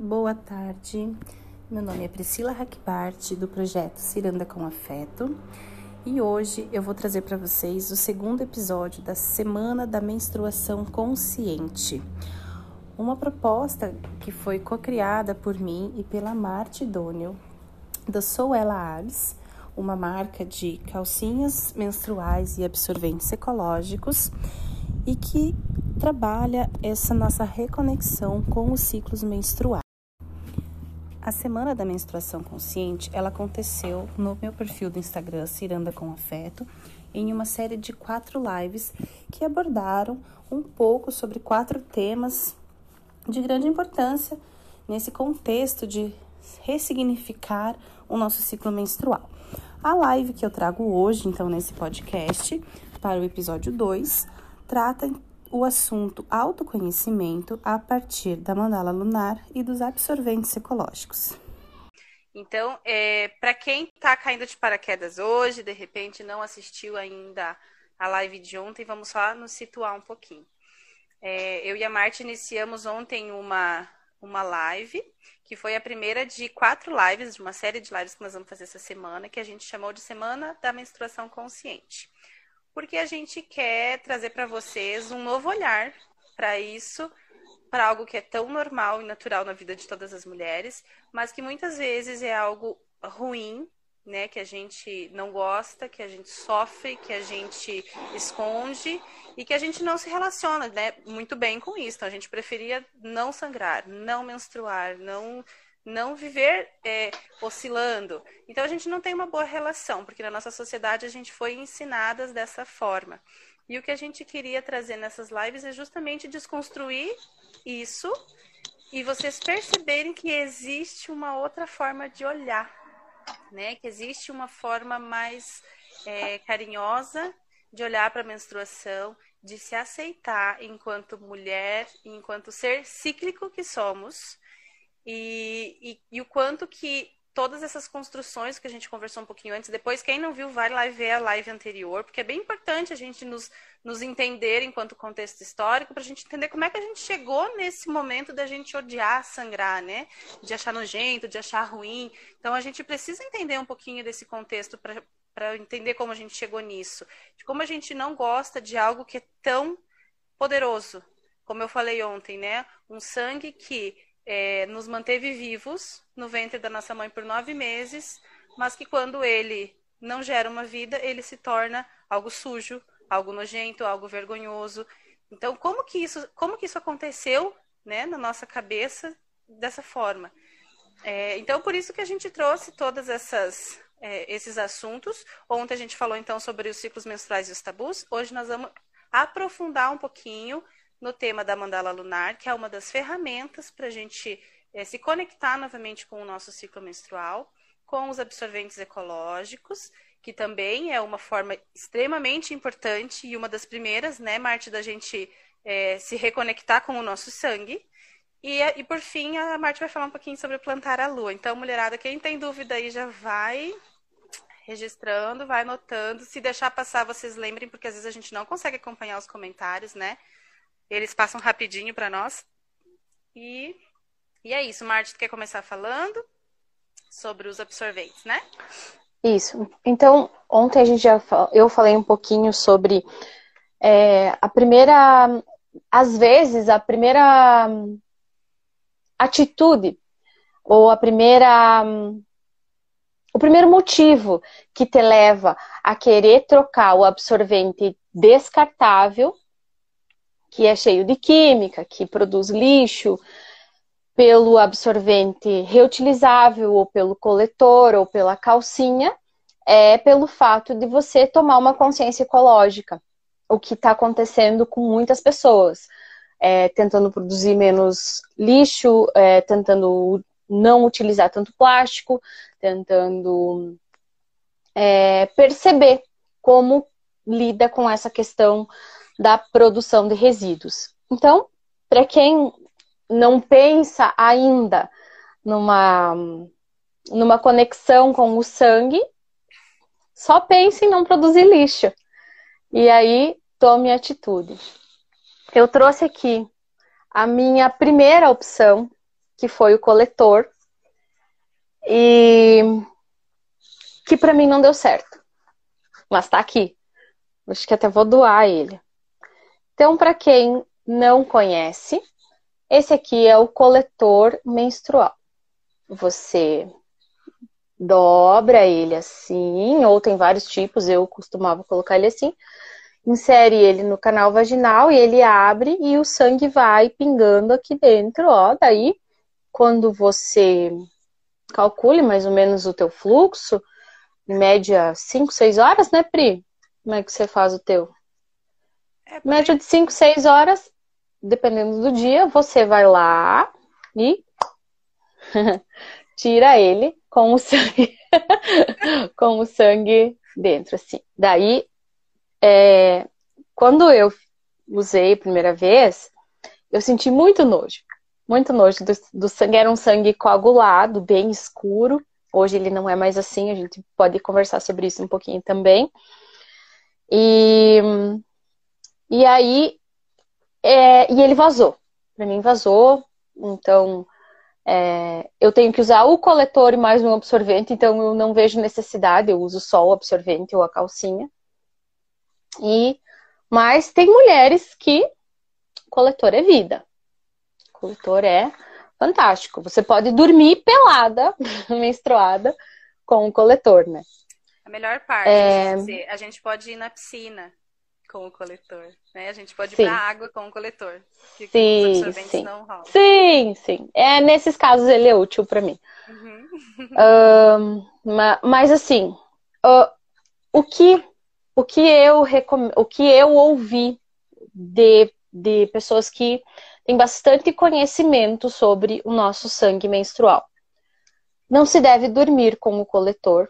boa tarde. Meu nome é Priscila Hackbart, do projeto Ciranda com Afeto, e hoje eu vou trazer para vocês o segundo episódio da Semana da Menstruação Consciente. Uma proposta que foi co-criada por mim e pela Marte Doniel, da Sou Ela uma marca de calcinhas menstruais e absorventes ecológicos e que trabalha essa nossa reconexão com os ciclos menstruais. A semana da menstruação consciente, ela aconteceu no meu perfil do Instagram Ciranda com Afeto, em uma série de quatro lives que abordaram um pouco sobre quatro temas de grande importância nesse contexto de ressignificar o nosso ciclo menstrual. A live que eu trago hoje, então, nesse podcast, para o episódio 2, trata o assunto autoconhecimento a partir da mandala lunar e dos absorventes ecológicos. Então, é, para quem está caindo de paraquedas hoje, de repente não assistiu ainda a live de ontem, vamos só nos situar um pouquinho. É, eu e a Marte iniciamos ontem uma, uma live, que foi a primeira de quatro lives, de uma série de lives que nós vamos fazer essa semana, que a gente chamou de Semana da Menstruação Consciente porque a gente quer trazer para vocês um novo olhar para isso, para algo que é tão normal e natural na vida de todas as mulheres, mas que muitas vezes é algo ruim, né, que a gente não gosta, que a gente sofre, que a gente esconde e que a gente não se relaciona, né, muito bem com isso. Então a gente preferia não sangrar, não menstruar, não não viver é, oscilando. Então a gente não tem uma boa relação, porque na nossa sociedade a gente foi ensinadas dessa forma. E o que a gente queria trazer nessas lives é justamente desconstruir isso e vocês perceberem que existe uma outra forma de olhar, né? Que existe uma forma mais é, carinhosa de olhar para a menstruação, de se aceitar enquanto mulher, enquanto ser cíclico que somos, e, e, e, o quanto que todas essas construções que a gente conversou um pouquinho antes, depois, quem não viu, vai lá ver a live anterior, porque é bem importante a gente nos, nos entender enquanto contexto histórico, para a gente entender como é que a gente chegou nesse momento da gente odiar sangrar, né? De achar nojento, de achar ruim. Então, a gente precisa entender um pouquinho desse contexto para entender como a gente chegou nisso. De como a gente não gosta de algo que é tão poderoso. Como eu falei ontem, né? Um sangue que é, nos manteve vivos no ventre da nossa mãe por nove meses, mas que quando ele não gera uma vida, ele se torna algo sujo, algo nojento, algo vergonhoso. Então, como que isso, como que isso aconteceu, né, na nossa cabeça dessa forma? É, então, por isso que a gente trouxe todas essas é, esses assuntos. Ontem a gente falou então sobre os ciclos menstruais e os tabus. Hoje nós vamos aprofundar um pouquinho no tema da mandala lunar, que é uma das ferramentas para a gente é, se conectar novamente com o nosso ciclo menstrual, com os absorventes ecológicos, que também é uma forma extremamente importante e uma das primeiras, né, Marte, da gente é, se reconectar com o nosso sangue. E, e por fim, a Marte vai falar um pouquinho sobre plantar a lua. Então, mulherada, quem tem dúvida aí já vai registrando, vai anotando. Se deixar passar, vocês lembrem, porque às vezes a gente não consegue acompanhar os comentários, né? Eles passam rapidinho para nós. E, e é isso. Marte, quer começar falando sobre os absorventes, né? Isso. Então, ontem a gente já eu falei um pouquinho sobre é, a primeira, às vezes a primeira atitude ou a primeira o primeiro motivo que te leva a querer trocar o absorvente descartável que é cheio de química, que produz lixo, pelo absorvente reutilizável, ou pelo coletor, ou pela calcinha, é pelo fato de você tomar uma consciência ecológica, o que está acontecendo com muitas pessoas. É, tentando produzir menos lixo, é, tentando não utilizar tanto plástico, tentando é, perceber como lida com essa questão da produção de resíduos. Então, para quem não pensa ainda numa, numa conexão com o sangue, só pense em não produzir lixo. E aí, tome atitude. Eu trouxe aqui a minha primeira opção, que foi o coletor, e que para mim não deu certo. Mas tá aqui. Acho que até vou doar ele. Então, para quem não conhece, esse aqui é o coletor menstrual. Você dobra ele assim, ou tem vários tipos, eu costumava colocar ele assim. Insere ele no canal vaginal e ele abre e o sangue vai pingando aqui dentro, ó. Daí, quando você calcule mais ou menos o teu fluxo, em média 5, 6 horas, né, Pri? Como é que você faz o teu? É, média de 5, 6 horas, dependendo do dia, você vai lá e tira ele com o sangue com o sangue dentro, assim. Daí, é, quando eu usei a primeira vez, eu senti muito nojo. Muito nojo do, do sangue. Era um sangue coagulado, bem escuro. Hoje ele não é mais assim, a gente pode conversar sobre isso um pouquinho também. E, e aí, é, e ele vazou. Para mim vazou, então é, eu tenho que usar o coletor e mais um absorvente, então eu não vejo necessidade, eu uso só o absorvente ou a calcinha. E mas tem mulheres que coletor é vida. Coletor é fantástico. Você pode dormir pelada, menstruada, com o coletor, né? A melhor parte é dizer, a gente pode ir na piscina com o coletor, né? A gente pode ir para água com o coletor. Que sim, sim. Sim, sim. É, nesses casos ele é útil para mim. Uhum. mas assim, uh, o que o que eu recom... o que eu ouvi de, de pessoas que têm bastante conhecimento sobre o nosso sangue menstrual. Não se deve dormir com o coletor,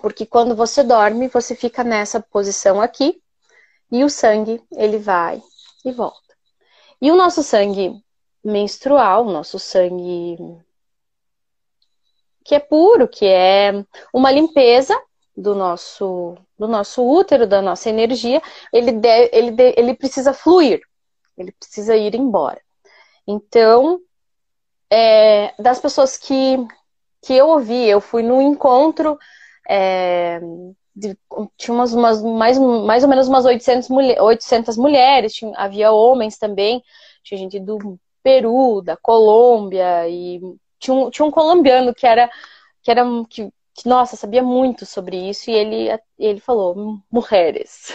porque quando você dorme, você fica nessa posição aqui e o sangue ele vai e volta. E o nosso sangue menstrual, o nosso sangue que é puro, que é uma limpeza do nosso do nosso útero, da nossa energia, ele, deve, ele, ele precisa fluir, ele precisa ir embora. Então, é, das pessoas que, que eu ouvi, eu fui no encontro, é, tinha umas, umas, mais, mais ou menos umas 800, mulher, 800 mulheres, tinha, havia homens também, tinha gente do Peru, da Colômbia, e tinha um, tinha um colombiano que era, que era que que, nossa, sabia muito sobre isso, e ele, ele falou, mulheres,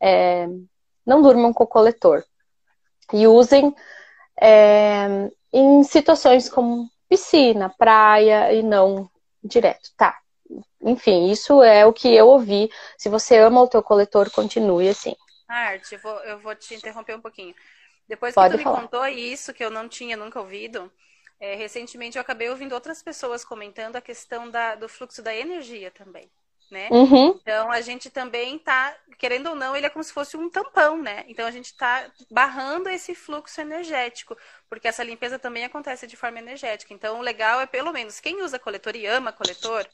é, não durmam com o coletor. E usem é, em situações como piscina, praia, e não direto, tá? Enfim, isso é o que eu ouvi. Se você ama o teu coletor, continue assim. Arte, eu vou, eu vou te interromper um pouquinho. Depois que Pode tu falar. me contou isso, que eu não tinha nunca ouvido, é, recentemente eu acabei ouvindo outras pessoas comentando a questão da, do fluxo da energia também. Né? Uhum. Então a gente também está, querendo ou não, ele é como se fosse um tampão, né? Então a gente está barrando esse fluxo energético, porque essa limpeza também acontece de forma energética. Então o legal é pelo menos quem usa coletor e ama coletor,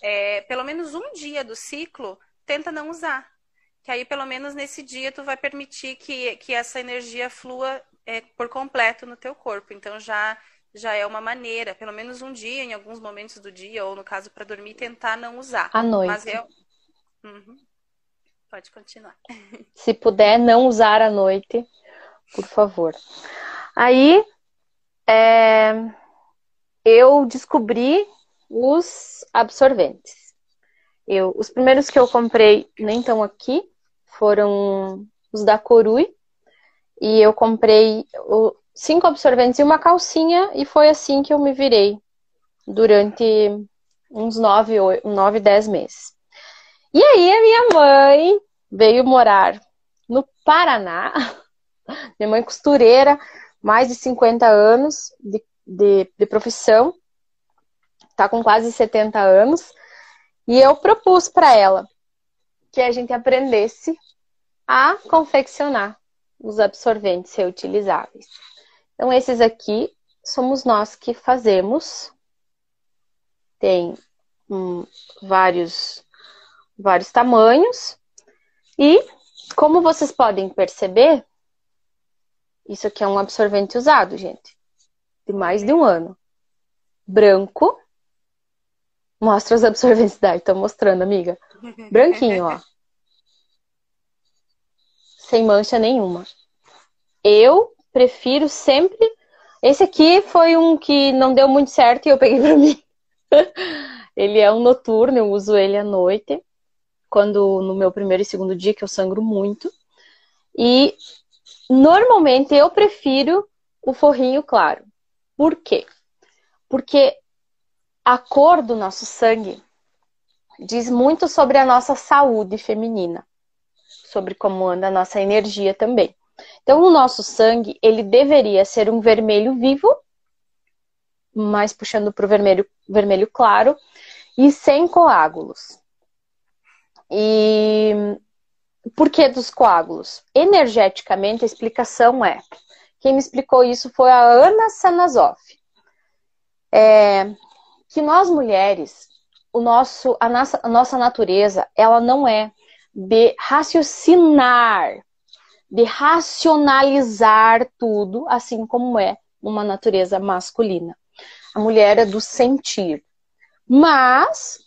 é, pelo menos um dia do ciclo tenta não usar, que aí pelo menos nesse dia tu vai permitir que, que essa energia flua é, por completo no teu corpo. Então já já é uma maneira, pelo menos um dia, em alguns momentos do dia, ou no caso para dormir, tentar não usar. À noite. Mas eu... Uhum. Pode continuar. Se puder não usar à noite, por favor. Aí é... eu descobri os absorventes. Eu, os primeiros que eu comprei nem estão aqui, foram os da Corui. E eu comprei o, cinco absorventes e uma calcinha, e foi assim que eu me virei durante uns nove, nove dez meses. E aí a minha mãe veio morar no Paraná, minha mãe costureira, mais de 50 anos de, de, de profissão, tá com quase 70 anos, e eu propus para ela que a gente aprendesse a confeccionar os absorventes reutilizáveis. Então, esses aqui somos nós que fazemos. Tem hum, vários, vários tamanhos. E, como vocês podem perceber, isso aqui é um absorvente usado, gente. de mais de um ano. Branco. Mostra os absorventes da. Tô mostrando, amiga. Branquinho, ó. Sem mancha nenhuma. Eu prefiro sempre. Esse aqui foi um que não deu muito certo e eu peguei pra mim. ele é um noturno, eu uso ele à noite. Quando no meu primeiro e segundo dia, que eu sangro muito. E normalmente eu prefiro o forrinho claro. Por quê? Porque a cor do nosso sangue diz muito sobre a nossa saúde feminina, sobre como anda a nossa energia também. Então, o nosso sangue, ele deveria ser um vermelho vivo, mais puxando para o vermelho, vermelho claro, e sem coágulos. E por que dos coágulos? Energeticamente, a explicação é: quem me explicou isso foi a Ana Sanazoff. É, que nós mulheres, o nosso, a, nossa, a nossa natureza, ela não é de raciocinar, de racionalizar tudo, assim como é uma natureza masculina. A mulher é do sentir. Mas,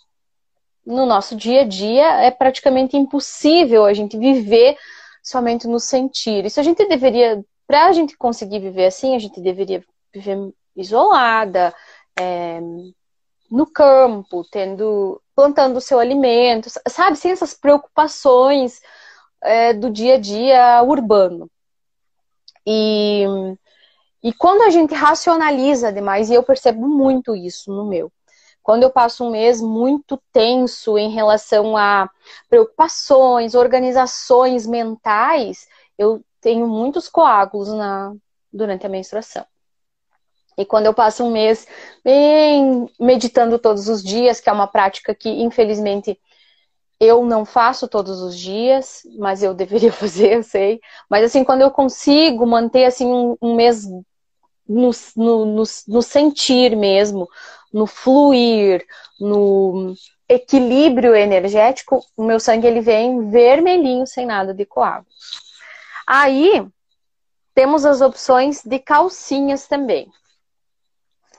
no nosso dia a dia, é praticamente impossível a gente viver somente no sentir. Isso a gente deveria, para a gente conseguir viver assim, a gente deveria viver isolada, é, no campo, tendo, plantando o seu alimento, sabe, sem essas preocupações é, do dia a dia urbano. E, e quando a gente racionaliza demais, e eu percebo muito isso no meu, quando eu passo um mês muito tenso em relação a preocupações, organizações mentais, eu tenho muitos coágulos na, durante a menstruação. E quando eu passo um mês bem meditando todos os dias, que é uma prática que infelizmente eu não faço todos os dias, mas eu deveria fazer, eu sei. Mas assim, quando eu consigo manter assim um, um mês no, no, no, no sentir mesmo, no fluir, no equilíbrio energético, o meu sangue ele vem vermelhinho, sem nada de coágulos. Aí temos as opções de calcinhas também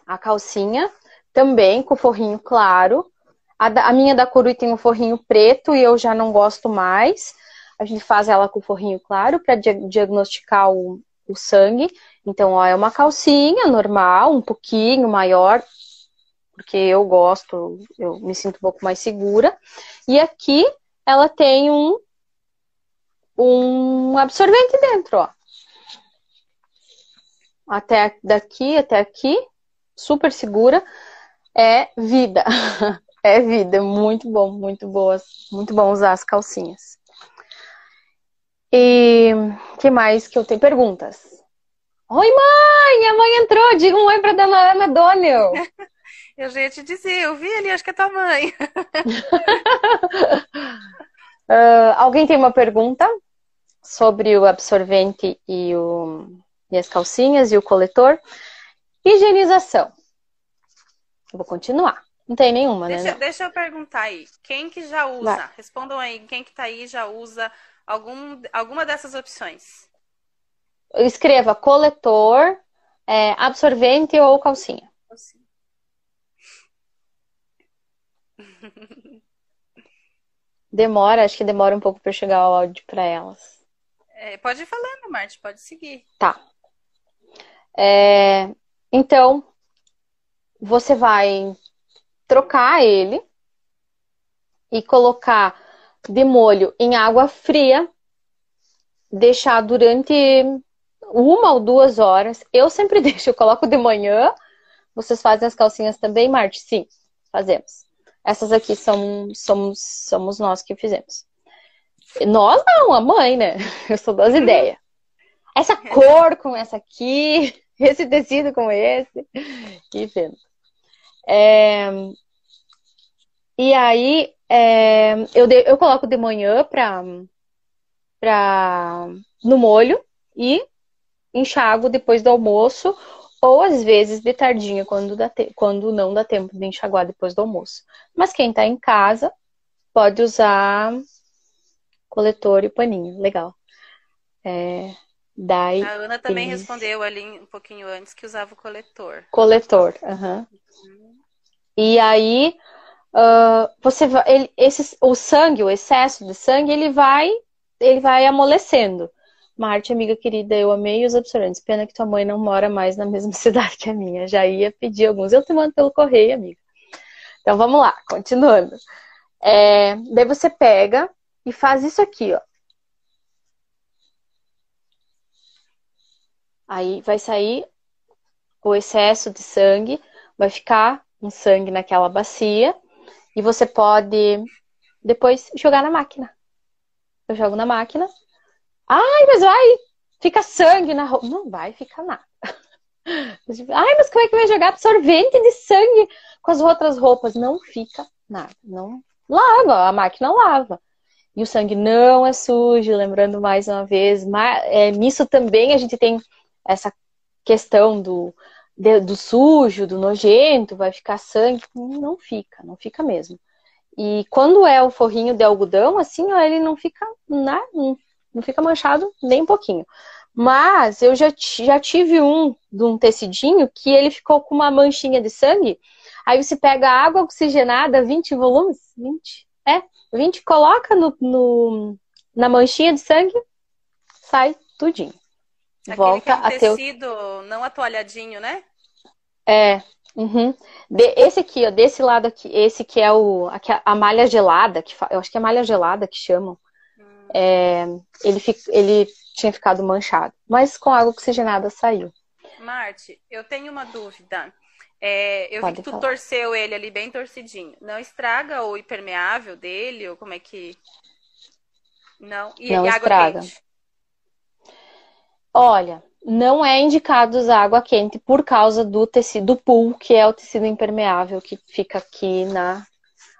a calcinha, também com forrinho claro. A, da, a minha da Corui tem um forrinho preto e eu já não gosto mais. A gente faz ela com forrinho claro para di diagnosticar o, o sangue. Então, ó, é uma calcinha normal, um pouquinho maior, porque eu gosto, eu me sinto um pouco mais segura. E aqui ela tem um, um absorvente dentro, ó. Até daqui até aqui super segura, é vida. É vida, muito bom, muito boas, muito bom usar as calcinhas. E que mais que eu tenho perguntas? Oi, mãe! A mãe entrou! Diga um oi pra dona Ana Donnell. eu já ia te dizer, eu vi ali, acho que é tua mãe. uh, alguém tem uma pergunta sobre o absorvente e, o, e as calcinhas e o coletor? Higienização. Eu vou continuar. Não tem nenhuma, deixa, né? Não. Deixa eu perguntar aí. Quem que já usa? Vai. Respondam aí. Quem que tá aí já usa algum, alguma dessas opções? Escreva coletor, é, absorvente ou calcinha. calcinha. Demora, acho que demora um pouco para chegar o áudio para elas. É, pode ir falando, Marte, pode seguir. Tá. É, então, você vai trocar ele e colocar de molho em água fria, deixar durante uma ou duas horas. Eu sempre deixo, eu coloco de manhã. Vocês fazem as calcinhas também, Marte? Sim, fazemos. Essas aqui são, somos, somos nós que fizemos. Nós não, a mãe, né? Eu sou das ideias. Essa cor com essa aqui, esse tecido com esse. E vendo. É, e aí é, eu, de, eu coloco de manhã pra, pra, no molho e enxago depois do almoço, ou às vezes de tardinha, quando, dá te, quando não dá tempo de enxaguar depois do almoço. Mas quem tá em casa pode usar coletor e paninho. Legal. É, Daí, a Ana também eles... respondeu ali um pouquinho antes que usava o coletor. Coletor, aham. Uhum. E aí, uh, você vai, ele, esse, o sangue, o excesso de sangue, ele vai, ele vai amolecendo. Marte, amiga querida, eu amei os absorventes. Pena que tua mãe não mora mais na mesma cidade que a minha. Já ia pedir alguns. Eu te mando pelo correio, amiga. Então vamos lá, continuando. É, daí você pega e faz isso aqui, ó. Aí vai sair o excesso de sangue, vai ficar um sangue naquela bacia e você pode depois jogar na máquina. Eu jogo na máquina. Ai, mas vai, fica sangue na roupa. Não vai ficar nada. Ai, mas como é que vai jogar absorvente de sangue com as outras roupas? Não fica nada. Não lava, a máquina lava. E o sangue não é sujo, lembrando mais uma vez. Mas, é, nisso também a gente tem essa questão do, de, do sujo, do nojento, vai ficar sangue. Não fica, não fica mesmo. E quando é o forrinho de algodão, assim, ó, ele não fica na, não fica manchado nem um pouquinho. Mas eu já, já tive um de um tecidinho que ele ficou com uma manchinha de sangue. Aí você pega água oxigenada, 20 volumes, 20, é, 20, coloca no, no na manchinha de sangue, sai tudinho. Aquele Volta é um a tecido ter... não atoalhadinho, né? É. Uhum. De, esse aqui, ó, desse lado aqui, esse que é o aqui, a malha gelada, que eu acho que é malha gelada que chamam. Hum. É, ele, ele tinha ficado manchado, mas com água oxigenada saiu. Marte, eu tenho uma dúvida. É, eu Pode vi que tu falar. torceu ele ali bem torcidinho. Não estraga o impermeável dele ou como é que? Não. E, não e estraga. Quente? Olha, não é indicado usar água quente por causa do tecido pool, que é o tecido impermeável que fica aqui na.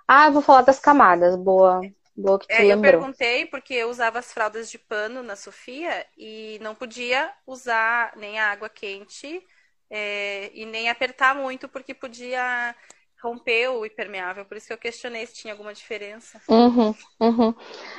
Ah, eu vou falar das camadas. Boa, boa que tu é, lembrou. Eu perguntei porque eu usava as fraldas de pano na Sofia e não podia usar nem a água quente é, e nem apertar muito porque podia romper o impermeável. Por isso que eu questionei se tinha alguma diferença. Uhum, uhum.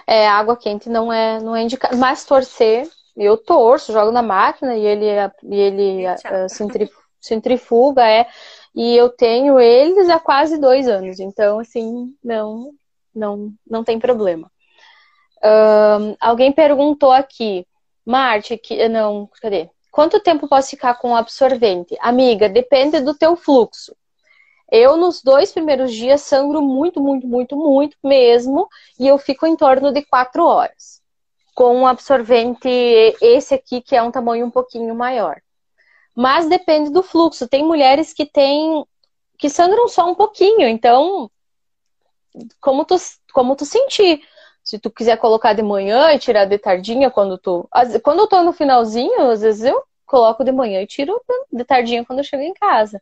É, água quente não é, não é indicado, mas torcer eu torço, jogo na máquina e ele, e ele uh, centrifuga, é. E eu tenho eles há quase dois anos, então assim, não, não, não tem problema. Um, alguém perguntou aqui, Marte, que não, cadê? Quanto tempo posso ficar com o absorvente? Amiga, depende do teu fluxo. Eu, nos dois primeiros dias, sangro muito, muito, muito, muito mesmo, e eu fico em torno de quatro horas com um absorvente esse aqui, que é um tamanho um pouquinho maior. Mas depende do fluxo. Tem mulheres que têm que sangram só um pouquinho, então como tu, como tu sentir. Se tu quiser colocar de manhã e tirar de tardinha quando tu. Quando eu tô no finalzinho, às vezes eu coloco de manhã e tiro de tardinha quando eu chego em casa.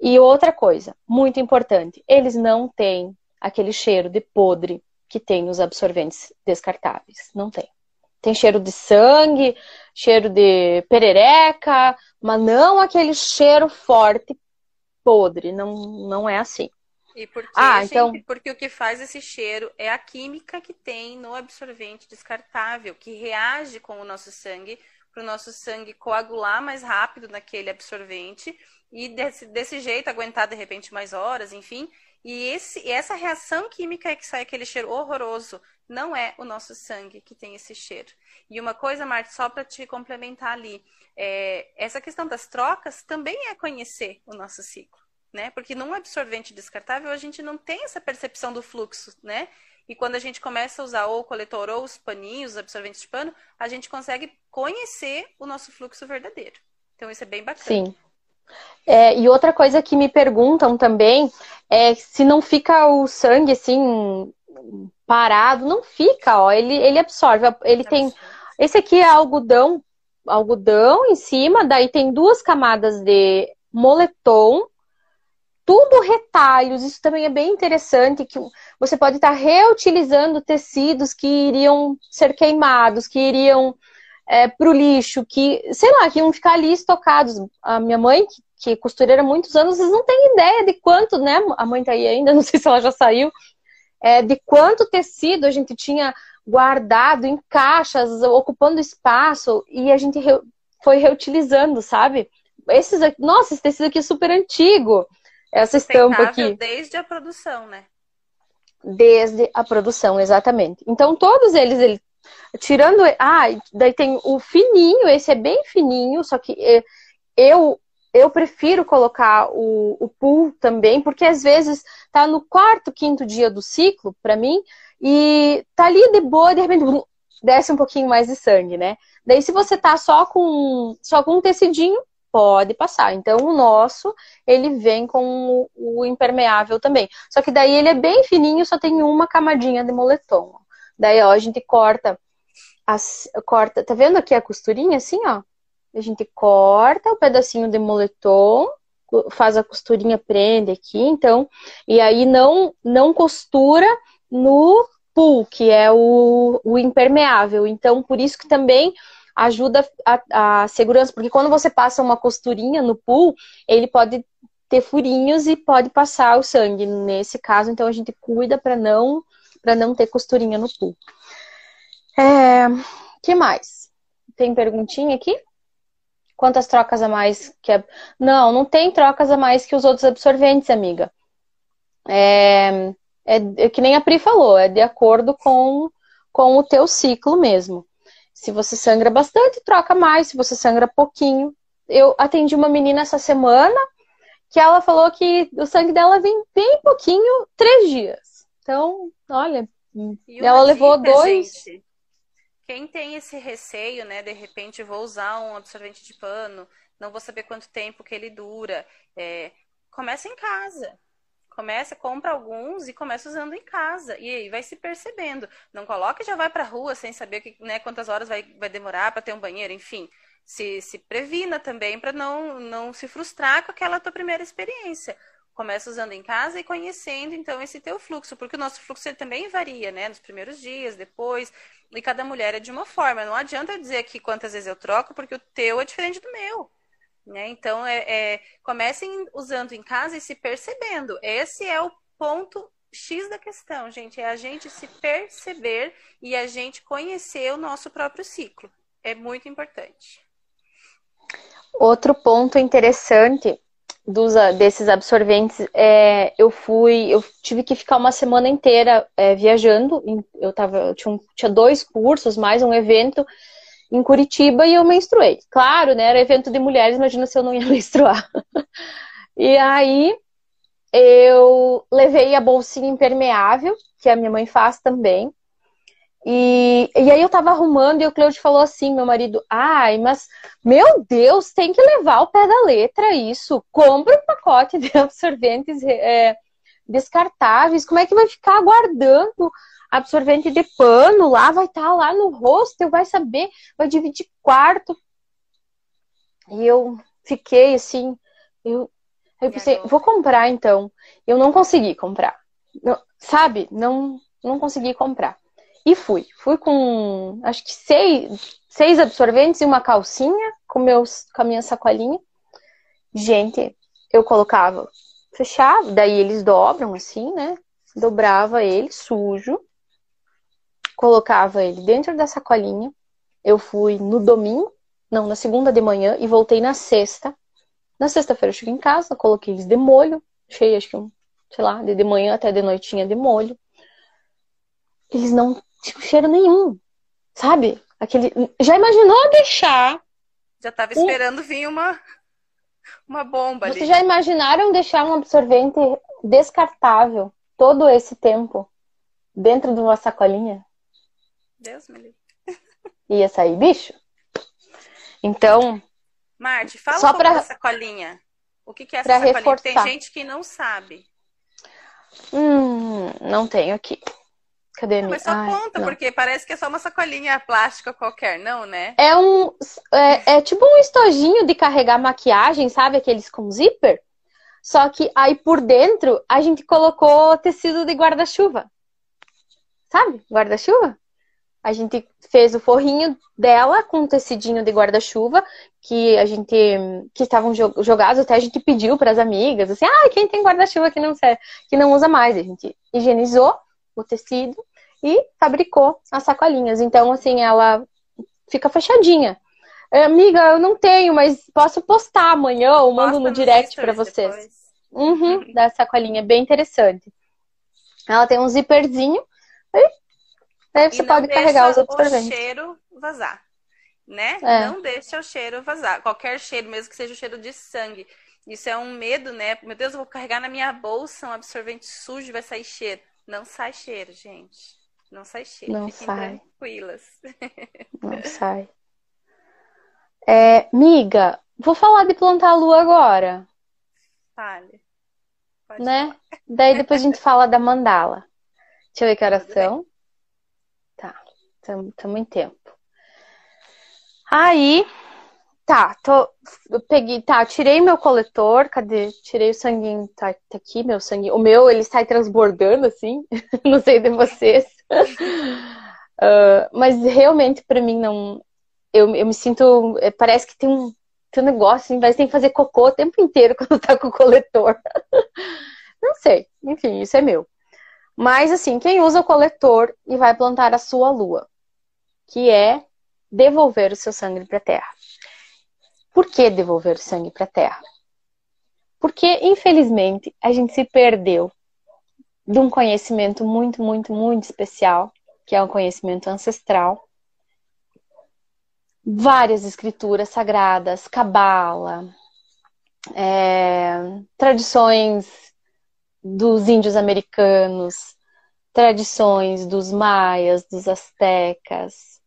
E outra coisa, muito importante, eles não têm aquele cheiro de podre que tem nos absorventes descartáveis. Não tem. Tem cheiro de sangue, cheiro de perereca, mas não aquele cheiro forte, podre. Não, não é assim. E porque, ah, então... porque o que faz esse cheiro é a química que tem no absorvente descartável, que reage com o nosso sangue, para o nosso sangue coagular mais rápido naquele absorvente e desse, desse jeito aguentar de repente mais horas, enfim, e esse, essa reação química é que sai aquele cheiro horroroso. Não é o nosso sangue que tem esse cheiro. E uma coisa, Marta, só para te complementar ali, é, essa questão das trocas também é conhecer o nosso ciclo, né? Porque num absorvente descartável a gente não tem essa percepção do fluxo, né? E quando a gente começa a usar ou o coletor ou os paninhos, os absorventes de pano, a gente consegue conhecer o nosso fluxo verdadeiro. Então isso é bem bacana. Sim. É, e outra coisa que me perguntam também é se não fica o sangue assim parado, não fica, ó, ele, ele absorve, ele tem esse aqui é algodão, algodão em cima, daí tem duas camadas de moletom, tudo retalhos, isso também é bem interessante que você pode estar reutilizando tecidos que iriam ser queimados, que iriam é, para o lixo, que, sei lá, que iam ficar ali estocados. A minha mãe, que, que é costureira há muitos anos, vocês não têm ideia de quanto, né? A mãe tá aí ainda, não sei se ela já saiu. é, de quanto tecido a gente tinha guardado em caixas, ocupando espaço, e a gente re foi reutilizando, sabe? Esses aqui, nossa, esse tecido aqui é super antigo. Essa estampa aqui. Desde a produção, né? Desde a produção, exatamente. Então, todos eles, ele, tirando. Ah, daí tem o fininho, esse é bem fininho, só que é, eu eu prefiro colocar o, o pool também, porque às vezes tá no quarto, quinto dia do ciclo, para mim, e tá ali de boa, de repente desce um pouquinho mais de sangue, né? Daí se você tá só com só com um tecidinho, pode passar. Então o nosso, ele vem com o, o impermeável também. Só que daí ele é bem fininho, só tem uma camadinha de moletom. Daí ó, a gente corta as, corta, tá vendo aqui a costurinha assim, ó? A gente corta o pedacinho de moletom, faz a costurinha, prende aqui, então, e aí não, não costura no pool, que é o, o impermeável. Então, por isso que também ajuda a, a segurança, porque quando você passa uma costurinha no pool, ele pode ter furinhos e pode passar o sangue. Nesse caso, então a gente cuida para não para não ter costurinha no pool. É, que mais? Tem perguntinha aqui? Quantas trocas a mais que é... Não, não tem trocas a mais que os outros absorventes, amiga. É, é, é, que nem a Pri falou, é de acordo com, com o teu ciclo mesmo. Se você sangra bastante, troca mais. Se você sangra pouquinho. Eu atendi uma menina essa semana que ela falou que o sangue dela vem bem pouquinho, três dias. Então, olha, ela levou dica, dois. Gente, quem tem esse receio, né, de repente vou usar um absorvente de pano, não vou saber quanto tempo que ele dura, é, começa em casa. Começa, compra alguns e começa usando em casa. E aí vai se percebendo. Não coloca e já vai para a rua sem saber que, né, quantas horas vai, vai demorar para ter um banheiro, enfim. Se, se previna também para não, não se frustrar com aquela tua primeira experiência começa usando em casa e conhecendo então esse teu fluxo, porque o nosso fluxo também varia, né? Nos primeiros dias, depois, e cada mulher é de uma forma. Não adianta dizer aqui quantas vezes eu troco, porque o teu é diferente do meu. Né? Então, é, é, comecem usando em casa e se percebendo. Esse é o ponto X da questão, gente. É a gente se perceber e a gente conhecer o nosso próprio ciclo. É muito importante. Outro ponto interessante dos, ah, desses absorventes, é, eu fui, eu tive que ficar uma semana inteira é, viajando. Eu tava, eu tinha, um, tinha dois cursos, mais um evento em Curitiba e eu menstruei. Claro, né? Era evento de mulheres, imagina se eu não ia menstruar. e aí eu levei a bolsinha impermeável, que a minha mãe faz também. E, e aí eu tava arrumando e o Cleude falou assim, meu marido, ai, mas meu Deus, tem que levar o pé da letra isso. Compra um pacote de absorventes é, descartáveis. Como é que vai ficar guardando absorvente de pano lá? Vai estar tá lá no rosto, vai saber, vai dividir quarto. E eu fiquei assim, eu, eu pensei, vou comprar então. Eu não consegui comprar. Não, sabe? Não, não consegui comprar. E fui. Fui com acho que seis, seis absorventes e uma calcinha com, meus, com a minha sacolinha. Gente, eu colocava, fechava, daí eles dobram assim, né? Dobrava ele sujo, colocava ele dentro da sacolinha. Eu fui no domingo, não, na segunda de manhã e voltei na sexta. Na sexta-feira eu cheguei em casa, coloquei eles de molho, cheio, acho que um, sei lá, de, de manhã até de noitinha de molho. Eles não tinham cheiro nenhum, sabe? Aquele. Já imaginou deixar? Já tava esperando um... vir uma uma bomba Vocês ali. já imaginaram deixar um absorvente descartável todo esse tempo dentro de uma sacolinha? Deus me livre. Ia sair bicho? Então. Marte, fala só um pra... sacolinha. O que, que é essa sacolinha? Reforçar. Tem gente que não sabe. Hum, não tenho aqui. Cadê minha? Mas só Ai, conta, não. porque parece que é só uma sacolinha plástica qualquer, não, né? É um. É, é, tipo um estojinho de carregar maquiagem, sabe? Aqueles com zíper. Só que aí por dentro a gente colocou tecido de guarda-chuva. Sabe? Guarda-chuva? A gente fez o forrinho dela com um tecidinho de guarda-chuva que a gente que estavam jogados, até a gente pediu para as amigas, assim, ah, quem tem guarda-chuva que não que não usa mais, a gente higienizou o tecido e fabricou as sacolinhas. Então, assim, ela fica fechadinha. Amiga, eu não tenho, mas posso postar amanhã ou mando no direct para vocês. Uhum, da sacolinha, bem interessante. Ela tem um zíperzinho e aí você pode carregar os absorventes. o cheiro vazar, né? É. Não deixa o cheiro vazar. Qualquer cheiro, mesmo que seja o cheiro de sangue. Isso é um medo, né? Meu Deus, eu vou carregar na minha bolsa um absorvente sujo, vai sair cheiro. Não sai cheiro, gente. Não sai cheiro. Não Fiquem sai. tranquilas. Não sai. É, miga, vou falar de plantar a lua agora. Fale. Pode né? Falar. Daí depois a gente fala da mandala. Deixa eu ver que horas são. Tá, estamos em tempo. Aí, Tá, tô, eu peguei, tá, tirei meu coletor, cadê? Tirei o sanguinho, tá, tá aqui, meu sangue. O meu, ele sai transbordando, assim, não sei de vocês. uh, mas realmente, para mim, não. Eu, eu me sinto. É, parece que tem um, tem um negócio, assim, parece tem que fazer cocô o tempo inteiro quando tá com o coletor. não sei, enfim, isso é meu. Mas, assim, quem usa o coletor e vai plantar a sua lua, que é devolver o seu sangue para a terra. Por que devolver sangue para a Terra? Porque, infelizmente, a gente se perdeu de um conhecimento muito, muito, muito especial, que é um conhecimento ancestral. Várias escrituras sagradas, cabala, é, tradições dos índios americanos, tradições dos maias, dos astecas,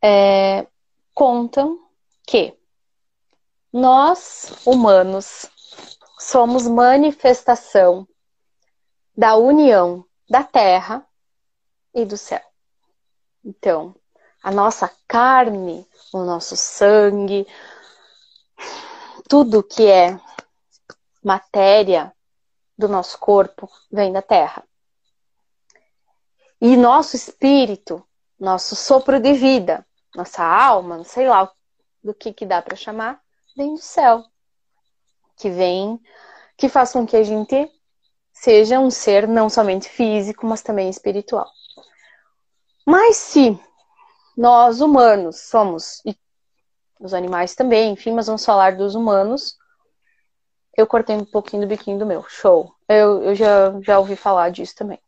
é, contam que nós, humanos, somos manifestação da união da terra e do céu. Então, a nossa carne, o nosso sangue, tudo que é matéria do nosso corpo vem da terra. E nosso espírito, nosso sopro de vida, nossa alma, não sei lá do que, que dá para chamar, vem do céu, que vem, que faz com que a gente seja um ser não somente físico, mas também espiritual. Mas se nós humanos somos, e os animais também, enfim, mas vamos falar dos humanos, eu cortei um pouquinho do biquinho do meu, show. Eu, eu já, já ouvi falar disso também.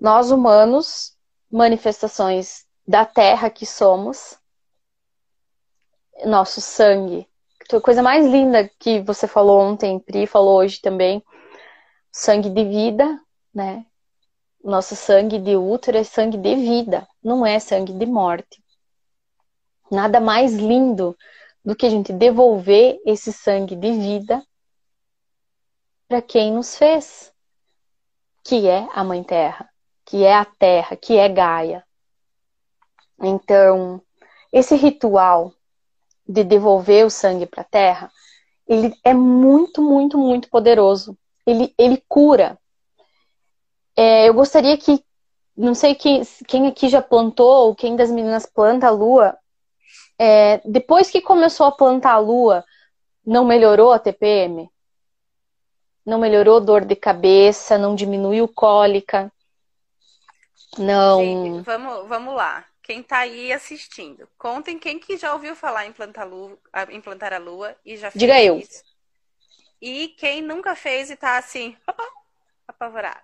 Nós humanos, manifestações da terra que somos, nosso sangue a coisa mais linda que você falou ontem, Pri falou hoje também, sangue de vida, né? Nosso sangue de útero é sangue de vida, não é sangue de morte. Nada mais lindo do que a gente devolver esse sangue de vida para quem nos fez, que é a Mãe Terra, que é a Terra, que é Gaia. Então, esse ritual de devolver o sangue para a terra, ele é muito, muito, muito poderoso. Ele, ele cura. É, eu gostaria que, não sei quem, quem aqui já plantou, ou quem das meninas planta a lua, é, depois que começou a plantar a lua, não melhorou a TPM? Não melhorou dor de cabeça, não diminuiu cólica? Não. Gente, vamos, vamos lá quem está aí assistindo, contem quem que já ouviu falar em plantar, lua, implantar a lua e já fez Diga eu. isso. E quem nunca fez e está assim, apavorado.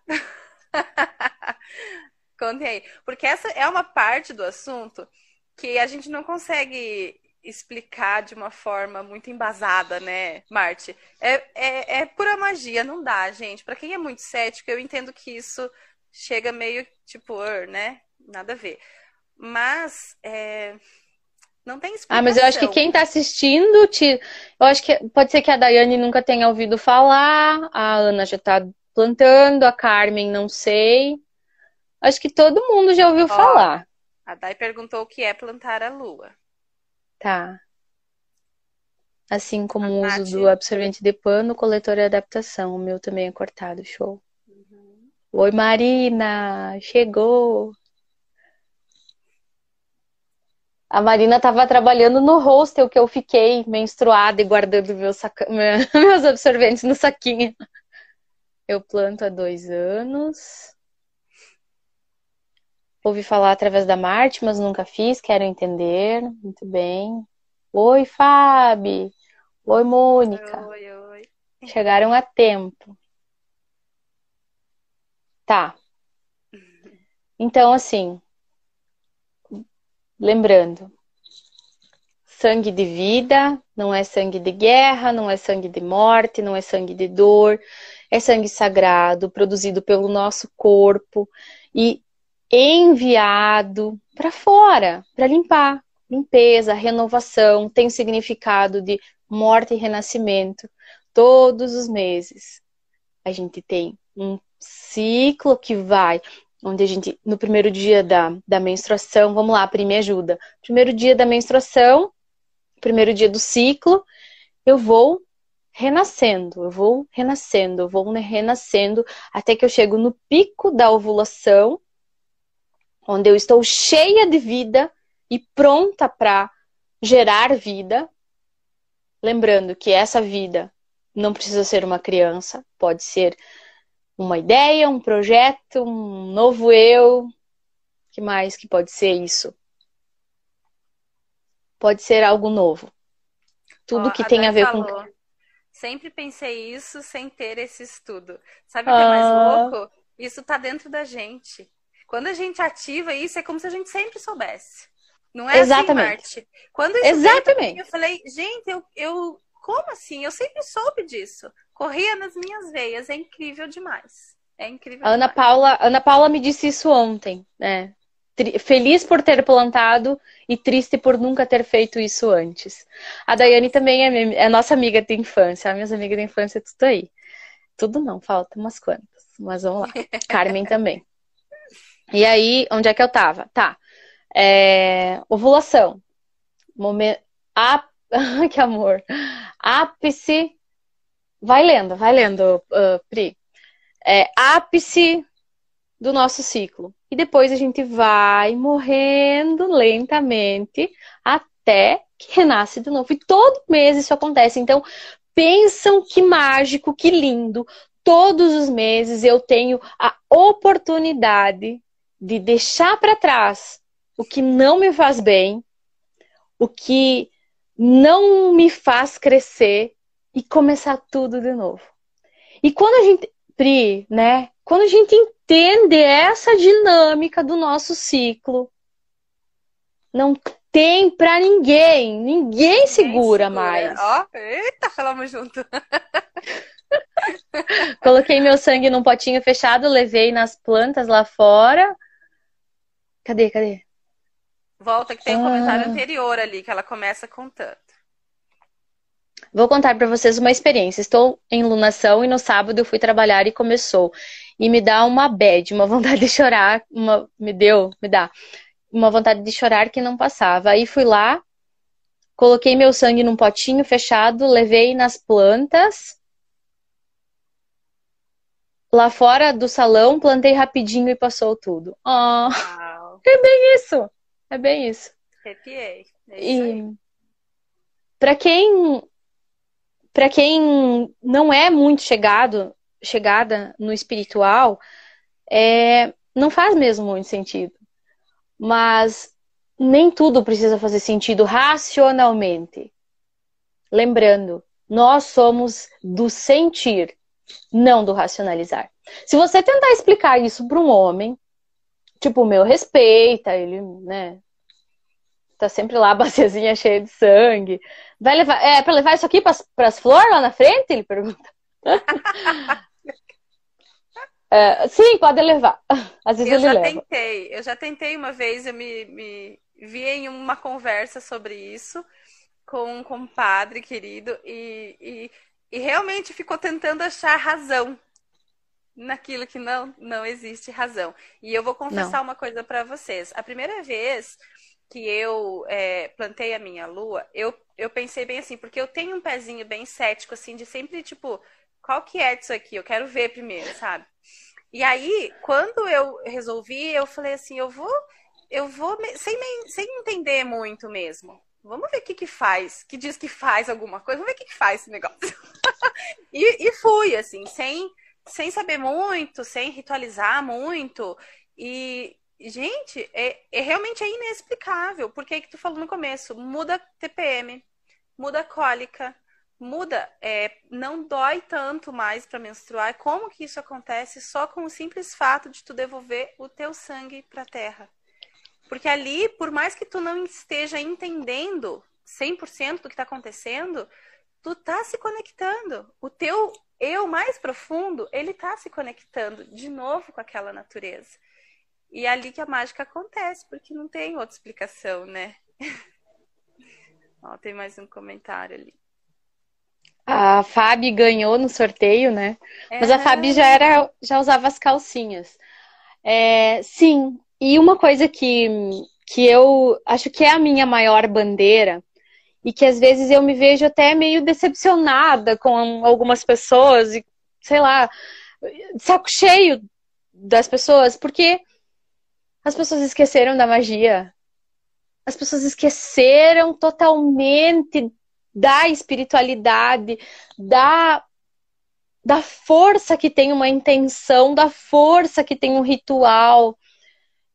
Contem aí. Porque essa é uma parte do assunto que a gente não consegue explicar de uma forma muito embasada, né, Marte? É, é, é pura magia, não dá, gente. Para quem é muito cético, eu entendo que isso chega meio tipo, né? Nada a ver. Mas é, não tem explicação. Ah, mas eu acho que quem está assistindo, te... eu acho que pode ser que a Daiane nunca tenha ouvido falar, a Ana já está plantando, a Carmen não sei. Acho que todo mundo já ouviu Ó, falar. A Dai perguntou o que é plantar a lua. Tá. Assim como o uso do absorvente de pano, coletor e adaptação. O meu também é cortado, show. Uhum. Oi, Marina! Chegou! A Marina estava trabalhando no hostel que eu fiquei menstruada e guardando meus, saca... meus absorventes no saquinho. Eu planto há dois anos. ouvi falar através da Marte, mas nunca fiz, quero entender. Muito bem. Oi, Fábio. Oi, Mônica. Oi, oi. Chegaram a tempo. Tá. Então, assim, lembrando, sangue de vida não é sangue de guerra, não é sangue de morte, não é sangue de dor, é sangue sagrado, produzido pelo nosso corpo e enviado para fora, para limpar. Limpeza, renovação, tem significado de morte e renascimento todos os meses. A gente tem um ciclo que vai, onde a gente, no primeiro dia da, da menstruação, vamos lá, primeira ajuda. Primeiro dia da menstruação, primeiro dia do ciclo, eu vou renascendo, eu vou renascendo, eu vou renascendo até que eu chego no pico da ovulação, onde eu estou cheia de vida e pronta para gerar vida. Lembrando que essa vida não precisa ser uma criança, pode ser uma ideia, um projeto, um novo eu. Que mais que pode ser isso? Pode ser algo novo. Tudo que tem a ver falou. com Sempre pensei isso sem ter esse estudo. Sabe o que é mais ah. louco? Isso tá dentro da gente. Quando a gente ativa isso, é como se a gente sempre soubesse. Não é assim, Exatamente. assim, Marte. Quando isso Exatamente. Eu falei, gente, eu, eu. Como assim? Eu sempre soube disso. Corria nas minhas veias. É incrível demais. É incrível. Ana demais. Paula, Ana Paula me disse isso ontem, né? feliz por ter plantado e triste por nunca ter feito isso antes. A Daiane também é, é nossa amiga de infância, a minhas amigas de infância tudo aí. Tudo não, falta umas quantas, mas vamos lá. Carmen também. E aí, onde é que eu tava? Tá. É, ovulação. Momento. Ap... que amor. Ápice. Vai lendo, vai lendo, uh, Pri. É, ápice do nosso ciclo. E depois a gente vai morrendo lentamente até que renasce de novo. E todo mês isso acontece. Então, pensam que mágico, que lindo. Todos os meses eu tenho a oportunidade de deixar para trás o que não me faz bem, o que não me faz crescer e começar tudo de novo. E quando a gente, Pri, né? Quando a gente entende essa dinâmica do nosso ciclo, não tem para ninguém. Ninguém segura, segura, mais. Ó, eita, falamos junto. Coloquei meu sangue num potinho fechado, levei nas plantas lá fora. Cadê, cadê? Volta que tem um comentário ah. anterior ali que ela começa contando. Vou contar para vocês uma experiência. Estou em lunação e no sábado eu fui trabalhar e começou. E me dá uma bad, uma vontade de chorar, uma, me deu, me dá, uma vontade de chorar que não passava. Aí fui lá, coloquei meu sangue num potinho fechado, levei nas plantas. Lá fora do salão, plantei rapidinho e passou tudo. Oh, é bem isso. É bem isso. Arrepiei. É isso e para quem para quem não é muito chegado, chegada no espiritual, é, não faz mesmo muito sentido. Mas nem tudo precisa fazer sentido racionalmente. Lembrando, nós somos do sentir, não do racionalizar. Se você tentar explicar isso para um homem, tipo, o meu respeita, ele, né, tá sempre lá a baciazinha cheia de sangue. Vai levar, é para levar isso aqui para as flores lá na frente? Ele pergunta. é, sim, pode levar. Às vezes eu ele já leva. tentei, eu já tentei uma vez, eu me, me vi em uma conversa sobre isso com um compadre querido e, e, e realmente ficou tentando achar razão naquilo que não, não existe razão. E eu vou confessar não. uma coisa para vocês. A primeira vez que eu é, plantei a minha lua, eu, eu pensei bem assim, porque eu tenho um pezinho bem cético, assim, de sempre, tipo, qual que é disso aqui? Eu quero ver primeiro, sabe? E aí, quando eu resolvi, eu falei assim, eu vou, eu vou, sem, sem entender muito mesmo. Vamos ver o que que faz, que diz que faz alguma coisa, vamos ver o que que faz esse negócio. e, e fui, assim, sem, sem saber muito, sem ritualizar muito. E, gente, é, é realmente é inexplicável. Porque aí que tu falou no começo, muda TPM, muda cólica, muda, é, não dói tanto mais para menstruar. Como que isso acontece só com o simples fato de tu devolver o teu sangue para a terra? Porque ali, por mais que tu não esteja entendendo 100% do que está acontecendo, tu tá se conectando. O teu eu mais profundo, ele tá se conectando de novo com aquela natureza. E é ali que a mágica acontece, porque não tem outra explicação, né? Ó, tem mais um comentário ali. A Fabi ganhou no sorteio, né? É. Mas a Fabi já era, já usava as calcinhas. É, sim, e uma coisa que, que eu acho que é a minha maior bandeira, e que às vezes eu me vejo até meio decepcionada com algumas pessoas, e sei lá, saco cheio das pessoas, porque as pessoas esqueceram da magia. As pessoas esqueceram totalmente da espiritualidade, da, da força que tem uma intenção, da força que tem um ritual.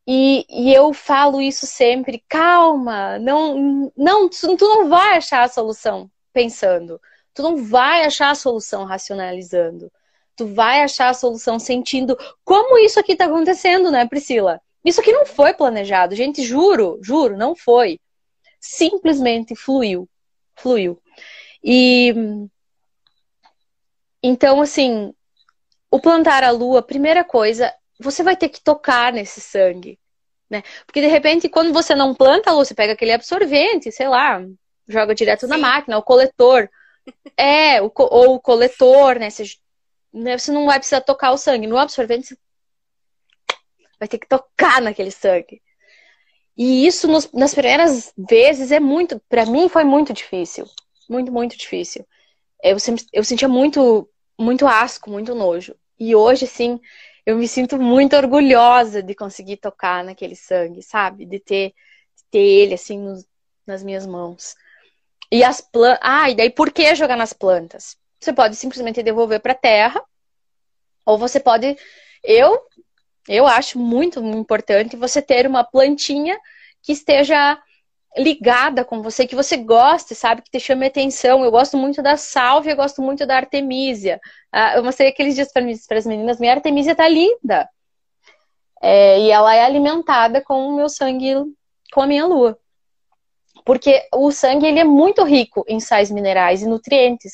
E, e eu falo isso sempre, calma, não, não, tu, não vai achar a solução pensando, tu não vai achar a solução racionalizando, tu vai achar a solução sentindo como isso aqui tá acontecendo, né, Priscila? Isso aqui não foi planejado, gente, juro, juro, não foi. Simplesmente fluiu fluiu. E então, assim, o plantar a lua, primeira coisa, você vai ter que tocar nesse sangue, né? Porque de repente, quando você não planta a lua, você pega aquele absorvente, sei lá, joga direto Sim. na máquina, o coletor. É, o, ou o coletor, né? Você, né? você não vai precisar tocar o sangue. No absorvente, você vai ter que tocar naquele sangue. E isso nos, nas primeiras vezes é muito, para mim foi muito difícil, muito muito difícil. Eu sempre, eu sentia muito muito asco, muito nojo. E hoje assim, eu me sinto muito orgulhosa de conseguir tocar naquele sangue, sabe? De ter de ter ele assim nas minhas mãos. E as plantas, ah, e daí por que jogar nas plantas? Você pode simplesmente devolver para a terra, ou você pode eu eu acho muito importante você ter uma plantinha que esteja ligada com você, que você goste, sabe? Que te chame atenção. Eu gosto muito da salve, eu gosto muito da artemisia. Ah, eu mostrei aqueles dias para as meninas, minha artemisia tá linda. É, e ela é alimentada com o meu sangue, com a minha lua. Porque o sangue ele é muito rico em sais minerais e nutrientes.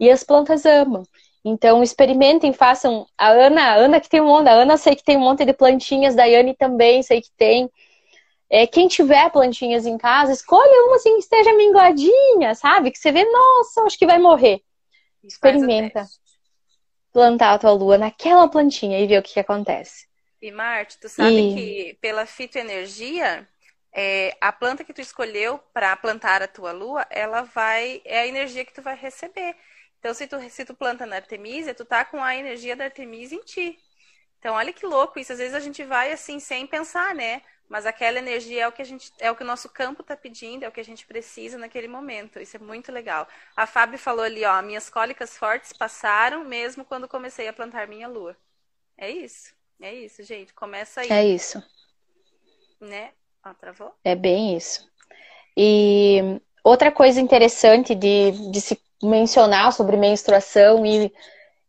E as plantas amam. Então, experimentem, façam. A Ana, a Ana que tem um monte, a Ana sei que tem um monte de plantinhas, Daiane também sei que tem. É, quem tiver plantinhas em casa, escolha uma assim que esteja minguadinha, sabe? Que você vê, nossa, acho que vai morrer. Experimenta plantar a tua lua naquela plantinha e ver o que, que acontece. E Marte, tu sabe e... que pela fitoenergia, é, a planta que tu escolheu para plantar a tua lua, ela vai é a energia que tu vai receber. Então, se tu, se tu planta na Artemisia, tu tá com a energia da Artemisia em ti. Então, olha que louco isso. Às vezes a gente vai assim sem pensar, né? Mas aquela energia é o que a gente, é o que o nosso campo está pedindo, é o que a gente precisa naquele momento. Isso é muito legal. A Fábio falou ali, ó, minhas cólicas fortes passaram mesmo quando comecei a plantar minha lua. É isso. É isso, gente. Começa aí. É isso. Né? Ó, travou? É bem isso. E outra coisa interessante de, de se mencionar sobre menstruação e,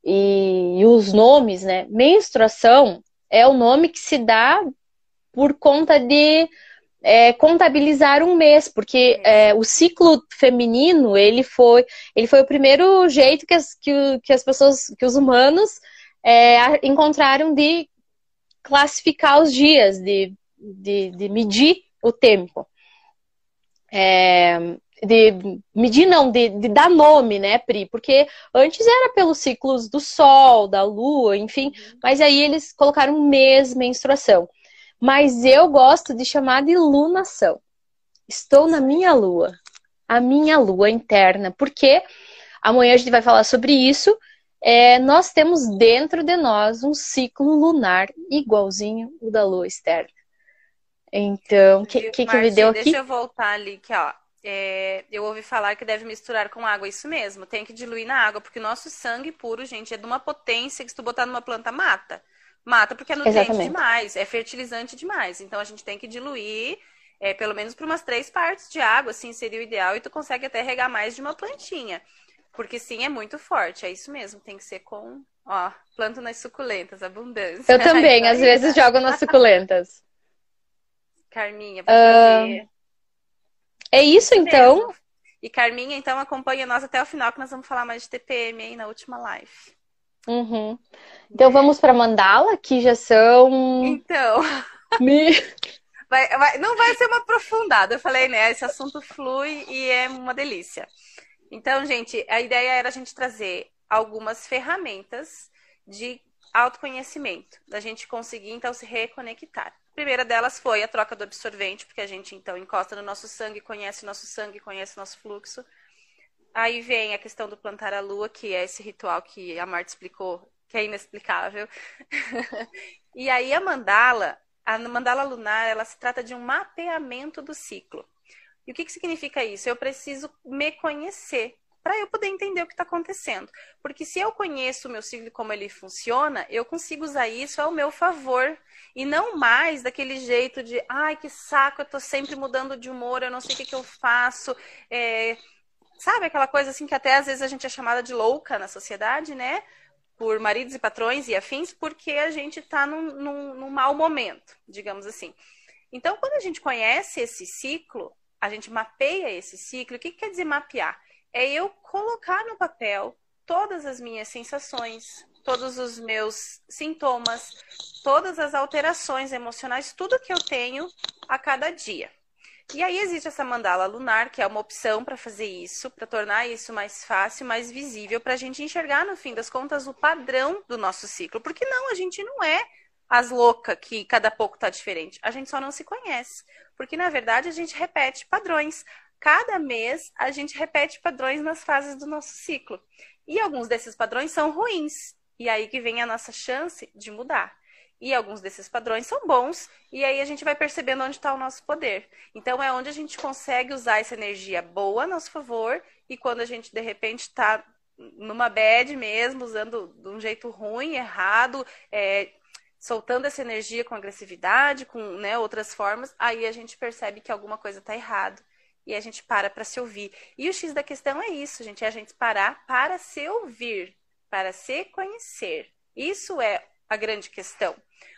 e, e, os nomes, né? Menstruação é o nome que se dá por conta de é, contabilizar um mês, porque é, o ciclo feminino ele foi, ele foi o primeiro jeito que as, que, que as pessoas, que os humanos é, encontraram de classificar os dias, de, de, de medir o tempo. De medir não, de, de, dar nome, né, Pri? Porque antes era pelos ciclos do sol, da lua, enfim, mas aí eles colocaram mês, menstruação. Mas eu gosto de chamar de lunação. Estou na minha lua, a minha lua interna, porque amanhã a gente vai falar sobre isso. É, nós temos dentro de nós um ciclo lunar igualzinho o da lua externa. Então, o que, que, que me deu aqui? Deixa eu voltar ali, que ó, é, eu ouvi falar que deve misturar com água, isso mesmo, tem que diluir na água, porque o nosso sangue puro, gente, é de uma potência que se tu botar numa planta, mata. Mata porque é nutriente Exatamente. demais, é fertilizante demais. Então a gente tem que diluir é, pelo menos para umas três partes de água, assim, seria o ideal, e tu consegue até regar mais de uma plantinha. Porque sim, é muito forte, é isso mesmo, tem que ser com, ó, planto nas suculentas, abundância. Eu também, às vezes jogo nas suculentas. Carminha, pra uh... fazer. É isso, então? E Carminha, então, acompanha nós até o final, que nós vamos falar mais de TPM aí na última live. Uhum. Então, é. vamos para mandala, que já são... Então... Me... Vai, vai, não vai ser uma aprofundada. Eu falei, né? Esse assunto flui e é uma delícia. Então, gente, a ideia era a gente trazer algumas ferramentas de autoconhecimento, da gente conseguir então se reconectar. A primeira delas foi a troca do absorvente, porque a gente então encosta no nosso sangue, conhece nosso sangue, conhece nosso fluxo. Aí vem a questão do plantar a lua, que é esse ritual que a Marta explicou, que é inexplicável. e aí a mandala, a mandala lunar, ela se trata de um mapeamento do ciclo. E o que, que significa isso? Eu preciso me conhecer para eu poder entender o que está acontecendo. Porque se eu conheço o meu ciclo e como ele funciona, eu consigo usar isso ao meu favor. E não mais daquele jeito de, ai, que saco, eu estou sempre mudando de humor, eu não sei o que, que eu faço. É... Sabe aquela coisa assim que até às vezes a gente é chamada de louca na sociedade, né? por maridos e patrões e afins, porque a gente está num, num, num mau momento, digamos assim. Então, quando a gente conhece esse ciclo, a gente mapeia esse ciclo. O que, que quer dizer mapear? É eu colocar no papel todas as minhas sensações, todos os meus sintomas, todas as alterações emocionais, tudo que eu tenho a cada dia. E aí existe essa mandala lunar, que é uma opção para fazer isso, para tornar isso mais fácil, mais visível, para a gente enxergar, no fim das contas, o padrão do nosso ciclo. Porque não, a gente não é as loucas que cada pouco está diferente. A gente só não se conhece. Porque, na verdade, a gente repete padrões. Cada mês, a gente repete padrões nas fases do nosso ciclo. E alguns desses padrões são ruins. E aí que vem a nossa chance de mudar e alguns desses padrões são bons, e aí a gente vai percebendo onde está o nosso poder. Então é onde a gente consegue usar essa energia boa a nosso favor, e quando a gente de repente está numa bad mesmo, usando de um jeito ruim, errado, é, soltando essa energia com agressividade, com né, outras formas, aí a gente percebe que alguma coisa está errado. E a gente para para se ouvir. E o X da questão é isso, gente, é a gente parar para se ouvir, para se conhecer. Isso é a grande questão.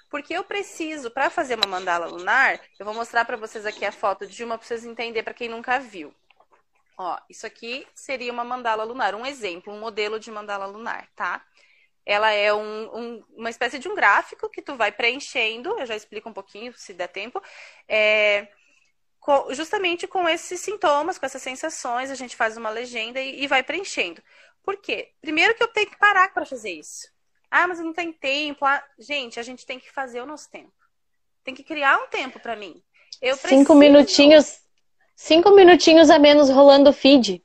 Porque eu preciso, para fazer uma mandala lunar, eu vou mostrar para vocês aqui a foto de uma para vocês entenderem para quem nunca viu. Ó, isso aqui seria uma mandala lunar, um exemplo, um modelo de mandala lunar, tá? Ela é um, um, uma espécie de um gráfico que tu vai preenchendo, eu já explico um pouquinho, se der tempo, é, justamente com esses sintomas, com essas sensações, a gente faz uma legenda e, e vai preenchendo. Por quê? Primeiro que eu tenho que parar para fazer isso. Ah, mas não tem tempo. Ah, gente, a gente tem que fazer o nosso tempo. Tem que criar um tempo para mim. Eu preciso... Cinco minutinhos, cinco minutinhos a menos rolando o feed.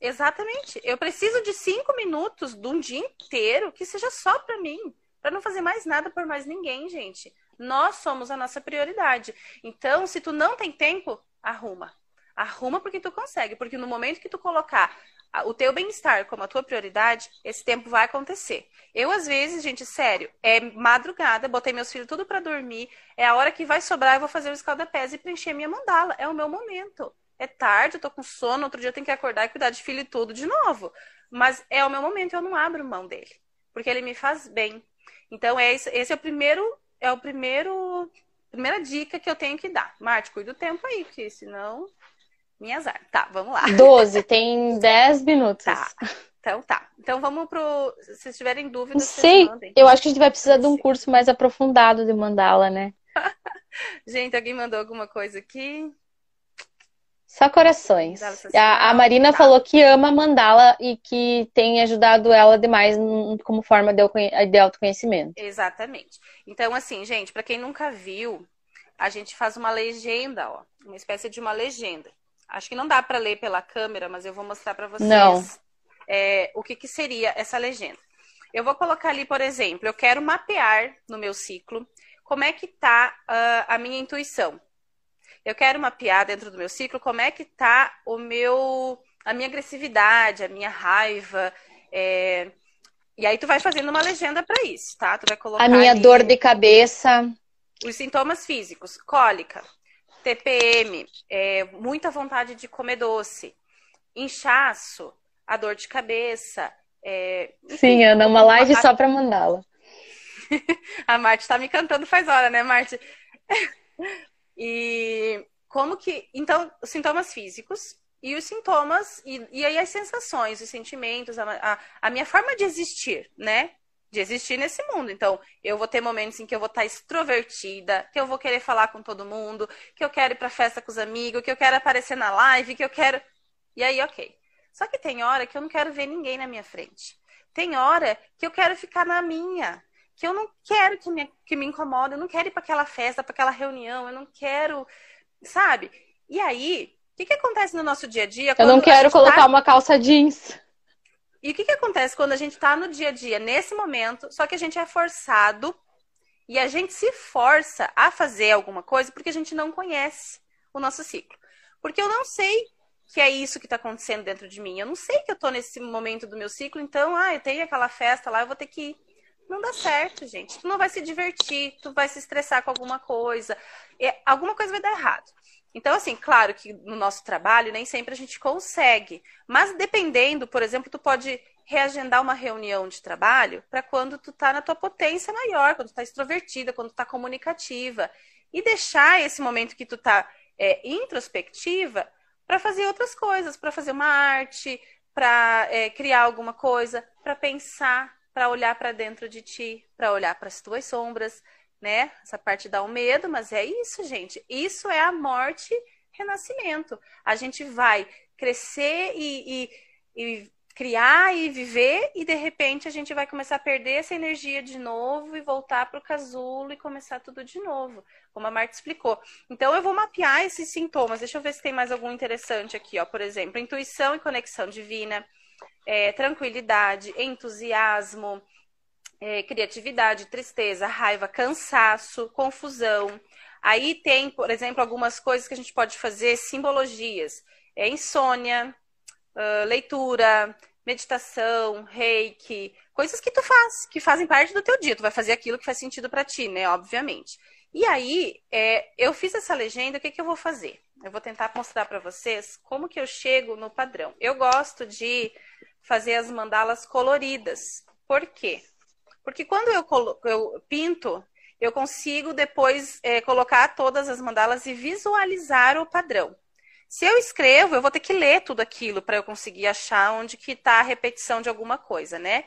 Exatamente. Eu preciso de cinco minutos de um dia inteiro que seja só para mim, para não fazer mais nada por mais ninguém, gente. Nós somos a nossa prioridade. Então, se tu não tem tempo, arruma. Arruma porque tu consegue, porque no momento que tu colocar o teu bem-estar como a tua prioridade, esse tempo vai acontecer. Eu, às vezes, gente, sério, é madrugada, botei meus filhos tudo para dormir, é a hora que vai sobrar, eu vou fazer o escalda-pés e preencher minha mandala. É o meu momento. É tarde, eu tô com sono, outro dia eu tenho que acordar e cuidar de filho e tudo de novo. Mas é o meu momento, eu não abro mão dele. Porque ele me faz bem. Então, é esse, esse é o primeiro, é o primeiro, primeira dica que eu tenho que dar. Marte, cuida do tempo aí, porque senão minha azar. Tá, vamos lá. 12, tem 10 minutos. Tá. Então tá. Então vamos pro. Se tiverem dúvidas, sei. Eu acho que a gente vai precisar de um curso mais aprofundado de mandala, né? gente, alguém mandou alguma coisa aqui? Só corações. A, a Marina tá. falou que ama mandala e que tem ajudado ela demais como forma de, autoconhecimento. Exatamente. Então, assim, gente, para quem nunca viu, a gente faz uma legenda, ó, uma espécie de uma legenda. Acho que não dá para ler pela câmera, mas eu vou mostrar para vocês é, o que, que seria essa legenda. Eu vou colocar ali, por exemplo, eu quero mapear no meu ciclo como é que está uh, a minha intuição. Eu quero mapear dentro do meu ciclo como é que está o meu, a minha agressividade, a minha raiva. É... e aí tu vai fazendo uma legenda para isso, tá? Tu vai colocar A minha ali dor de cabeça. os sintomas físicos, cólica, TPM, é, muita vontade de comer doce, inchaço, a dor de cabeça. É, enfim, Sim, Ana, uma live a- só pra mandá-la. A Marte tá me cantando faz hora, né, Marte? E como que. Então, os sintomas físicos e os sintomas, e, e aí as sensações, os sentimentos, a, a, a minha forma de existir, né? De existir nesse mundo. Então, eu vou ter momentos em que eu vou estar extrovertida, que eu vou querer falar com todo mundo, que eu quero ir pra festa com os amigos, que eu quero aparecer na live, que eu quero. E aí, ok. Só que tem hora que eu não quero ver ninguém na minha frente. Tem hora que eu quero ficar na minha que eu não quero que me, que me incomoda, eu não quero ir para aquela festa, para aquela reunião, eu não quero, sabe? E aí, o que, que acontece no nosso dia a dia? Eu não quero gente colocar tá- uma calça jeans. E o que, que acontece quando a gente está no dia a dia, nesse momento, só que a gente é forçado e a gente se força a fazer alguma coisa porque a gente não conhece o nosso ciclo. Porque eu não sei que é isso que está acontecendo dentro de mim. Eu não sei que eu estou nesse momento do meu ciclo, então, ah, eu tenho aquela festa lá, eu vou ter que ir. Não dá certo, gente. Tu não vai se divertir, tu vai se estressar com alguma coisa. É, alguma coisa vai dar errado. Então, assim, claro que no nosso trabalho nem sempre a gente consegue. Mas dependendo, por exemplo, tu pode reagendar uma reunião de trabalho para quando tu tá na tua potência maior, quando tu tá extrovertida, quando tu tá comunicativa. E deixar esse momento que tu tá é, introspectiva para fazer outras coisas, para fazer uma arte, para é, criar alguma coisa, para pensar, para olhar para dentro de ti, para olhar para as tuas sombras, né? Essa parte dá um medo, mas é isso, gente. Isso é a morte renascimento. A gente vai crescer e, e, e criar e viver, e de repente a gente vai começar a perder essa energia de novo e voltar para o casulo e começar tudo de novo, como a Marta explicou. Então eu vou mapear esses sintomas. Deixa eu ver se tem mais algum interessante aqui, ó. Por exemplo, intuição e conexão divina, é, tranquilidade, entusiasmo, é, criatividade, tristeza, raiva, cansaço, confusão. Aí tem, por exemplo, algumas coisas que a gente pode fazer, simbologias. É insônia, uh, leitura, meditação, reiki, coisas que tu faz, que fazem parte do teu dia. Tu vai fazer aquilo que faz sentido para ti, né? Obviamente. E aí, é, eu fiz essa legenda, o que, que eu vou fazer? Eu vou tentar mostrar para vocês como que eu chego no padrão. Eu gosto de fazer as mandalas coloridas. Por quê? Porque quando eu, eu pinto, eu consigo depois é, colocar todas as mandalas e visualizar o padrão. Se eu escrevo, eu vou ter que ler tudo aquilo para eu conseguir achar onde que está a repetição de alguma coisa, né?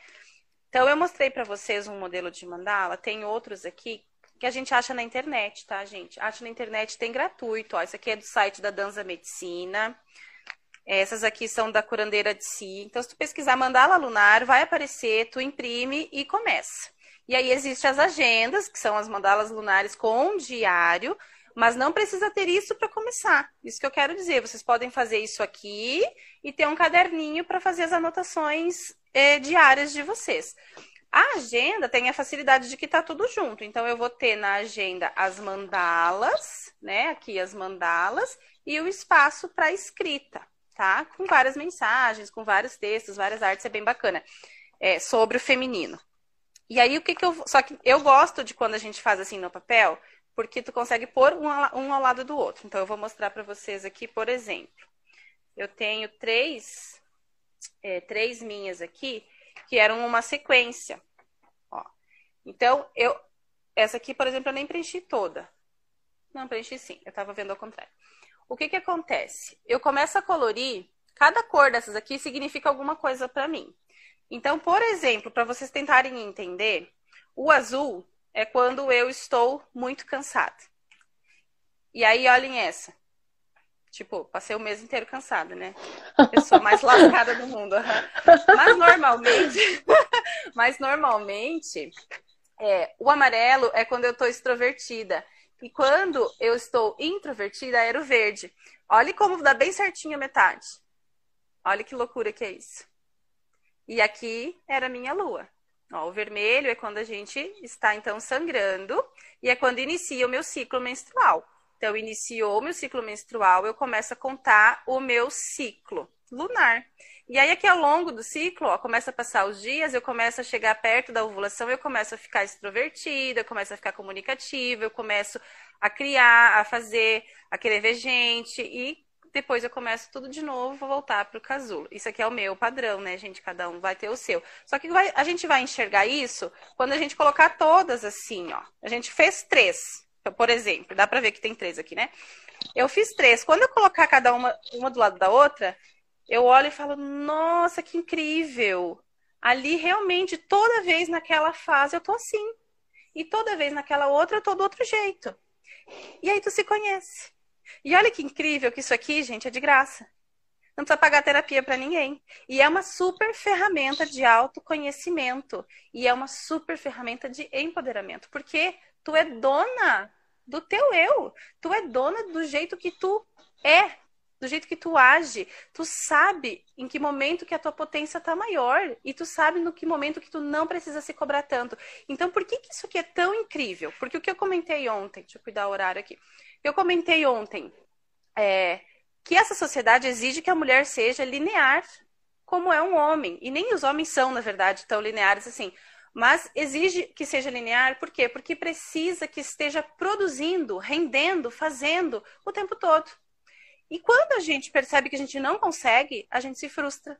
Então eu mostrei para vocês um modelo de mandala, tem outros aqui que a gente acha na internet, tá, gente? Acha na internet, tem gratuito. Ó, esse aqui é do site da Danza Medicina. Essas aqui são da curandeira de si. Então, se tu pesquisar mandala lunar, vai aparecer, tu imprime e começa. E aí existem as agendas, que são as mandalas lunares com diário, mas não precisa ter isso para começar. Isso que eu quero dizer. Vocês podem fazer isso aqui e ter um caderninho para fazer as anotações eh, diárias de vocês. A agenda tem a facilidade de que tá tudo junto. Então, eu vou ter na agenda as mandalas, né? Aqui as mandalas e o espaço para escrita, Com várias mensagens, com vários textos, várias artes, é bem bacana. É, sobre o feminino. E aí, o que que eu. Só que eu gosto de quando a gente faz assim no papel, porque tu consegue pôr um, um ao lado do outro. Então, eu vou mostrar para vocês aqui, por exemplo. Eu tenho três, é, três minhas aqui que eram uma sequência. Ó. Então, eu. Essa aqui, por exemplo, eu nem preenchi toda. Não, preenchi sim, eu estava vendo ao contrário. O que que acontece? Eu começo a colorir, cada cor dessas aqui significa alguma coisa para mim. Então, por exemplo, para vocês tentarem entender, o azul é quando eu estou muito cansada. E aí, olhem essa. Tipo, passei o mês inteiro cansada, né? Pessoa mais lascada do mundo. Mas normalmente, mas normalmente, é, o amarelo é quando eu tô extrovertida. E quando eu estou introvertida, era o verde. Olha como dá bem certinho a metade. Olha que loucura que é isso. E aqui era a minha lua. Ó, o vermelho é quando a gente está, então, sangrando. E é quando inicia o meu ciclo menstrual. Então, iniciou meu ciclo menstrual, eu começo a contar o meu ciclo lunar. E aí, aqui ao longo do ciclo, ó, começa a passar os dias, eu começo a chegar perto da ovulação, eu começo a ficar extrovertida, eu começo a ficar comunicativa, eu começo a criar, a fazer, a querer ver gente, e depois eu começo tudo de novo, vou voltar para o casulo. Isso aqui é o meu padrão, né, gente? Cada um vai ter o seu. Só que vai, a gente vai enxergar isso quando a gente colocar todas assim, ó. A gente fez três, por exemplo, dá para ver que tem três aqui, né? Eu fiz três. Quando eu colocar cada uma, uma do lado da outra, eu olho e falo, nossa, que incrível! Ali realmente, toda vez naquela fase eu tô assim. E toda vez naquela outra eu tô do outro jeito. E aí tu se conhece. E olha que incrível que isso aqui, gente, é de graça. Não precisa pagar terapia para ninguém. E é uma super ferramenta de autoconhecimento. E é uma super ferramenta de empoderamento. Porque tu é dona do teu eu. Tu é dona do jeito que tu é do jeito que tu age. Tu sabe em que momento que a tua potência tá maior e tu sabe no que momento que tu não precisa se cobrar tanto. Então, por que, que isso aqui é tão incrível? Porque o que eu comentei ontem, deixa eu cuidar o horário aqui. Eu comentei ontem é, que essa sociedade exige que a mulher seja linear, como é um homem. E nem os homens são, na verdade, tão lineares assim. Mas exige que seja linear, por quê? Porque precisa que esteja produzindo, rendendo, fazendo o tempo todo. E quando a gente percebe que a gente não consegue, a gente se frustra.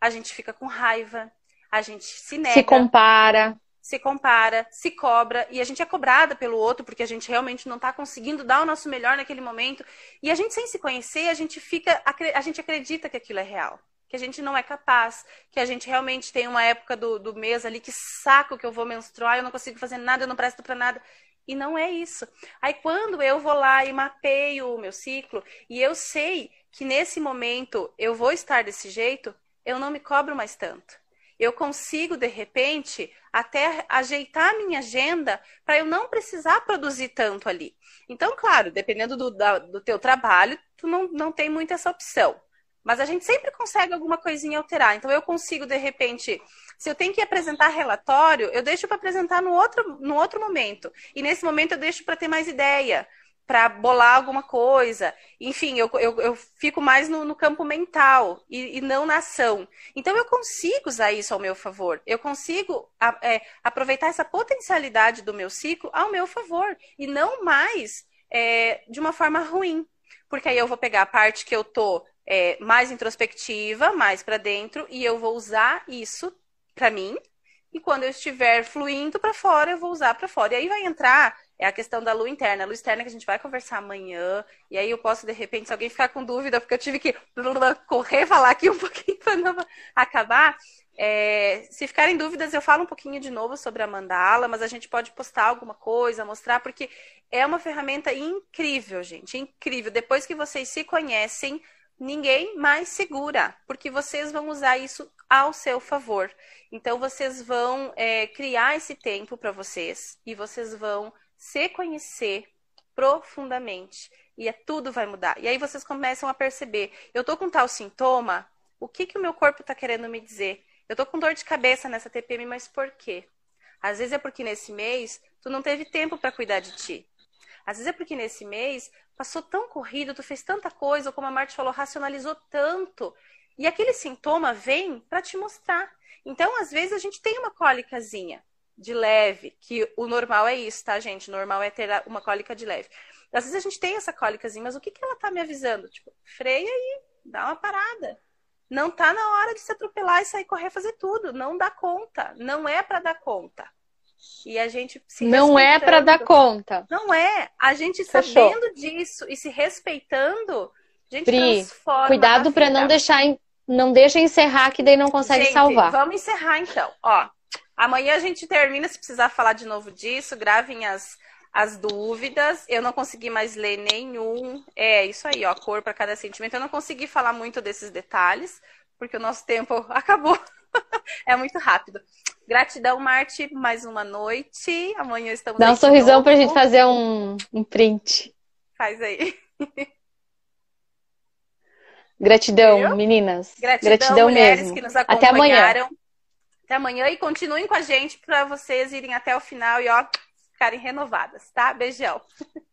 A gente fica com raiva, a gente se nega. Se compara. Se compara, se cobra, e a gente é cobrada pelo outro, porque a gente realmente não está conseguindo dar o nosso melhor naquele momento. E a gente, sem se conhecer, a gente fica. A gente acredita que aquilo é real que a gente não é capaz, que a gente realmente tem uma época do, do mês ali que saco que eu vou menstruar, eu não consigo fazer nada, eu não presto para nada. E não é isso. Aí quando eu vou lá e mapeio o meu ciclo e eu sei que nesse momento eu vou estar desse jeito, eu não me cobro mais tanto. Eu consigo, de repente, até ajeitar minha agenda para eu não precisar produzir tanto ali. Então, claro, dependendo do, da, do teu trabalho, tu não, não tem muito essa opção. Mas a gente sempre consegue alguma coisinha alterar. Então, eu consigo, de repente, se eu tenho que apresentar relatório, eu deixo para apresentar no outro, no outro momento. E nesse momento eu deixo para ter mais ideia, para bolar alguma coisa. Enfim, eu, eu, eu fico mais no, no campo mental e, e, não na ação. Então eu consigo usar isso ao meu favor. Eu consigo é, aproveitar essa potencialidade do meu ciclo ao meu favor. E não mais é, de uma forma ruim. Porque aí eu vou pegar a parte que eu tô é, mais introspectiva, mais para dentro, e eu vou usar isso para mim, e quando eu estiver fluindo para fora, eu vou usar para fora. E aí vai entrar é a questão da lua interna. A lua externa que a gente vai conversar amanhã. E aí eu posso, de repente, se alguém ficar com dúvida, porque eu tive que correr, falar aqui um pouquinho para não acabar. É, se ficarem dúvidas, eu falo um pouquinho de novo sobre a mandala, mas a gente pode postar alguma coisa, mostrar, porque é uma ferramenta incrível, gente. Incrível. Depois que vocês se conhecem, ninguém mais segura, porque vocês vão usar isso ao seu favor. Então, vocês vão é, criar esse tempo para vocês e vocês vão se conhecer profundamente. E é, tudo vai mudar. E aí vocês começam a perceber: eu tô com tal sintoma, o que, que o meu corpo está querendo me dizer? Eu tô com dor de cabeça nessa TPM, mas por quê? Às vezes é porque nesse mês tu não teve tempo para cuidar de ti. Às vezes é porque nesse mês passou tão corrido, tu fez tanta coisa, ou como a Marta falou, racionalizou tanto. E aquele sintoma vem para te mostrar. Então, às vezes, a gente tem uma cólicazinha de leve, que o normal é isso, tá, gente? O normal é ter uma cólica de leve. Às vezes a gente tem essa cólicazinha, mas o que, que ela tá me avisando? Tipo, freia e dá uma parada. Não tá na hora de se atropelar e sair correr fazer tudo. Não dá conta. Não é para dar conta. E a gente se Não é para dar conta. Não é. A gente Fechou. sabendo disso e se respeitando, a gente Pri, transforma. Cuidado para não deixar não deixa encerrar que daí não consegue gente, salvar. Vamos encerrar então. Ó, amanhã a gente termina, se precisar falar de novo disso, gravem as as dúvidas. Eu não consegui mais ler nenhum. É isso aí, ó, cor para cada sentimento. Eu não consegui falar muito desses detalhes, porque o nosso tempo acabou. é muito rápido. Gratidão, Marte, mais uma noite. Amanhã estamos Dá um sorrisão para a gente fazer um, um print. Faz aí. Gratidão, meninas. Gratidão, Gratidão mulheres mesmo. que nos acompanharam. Até amanhã. Até amanhã e continuem com a gente para vocês irem até o final e ó, ficarem renovadas, tá? Beijão.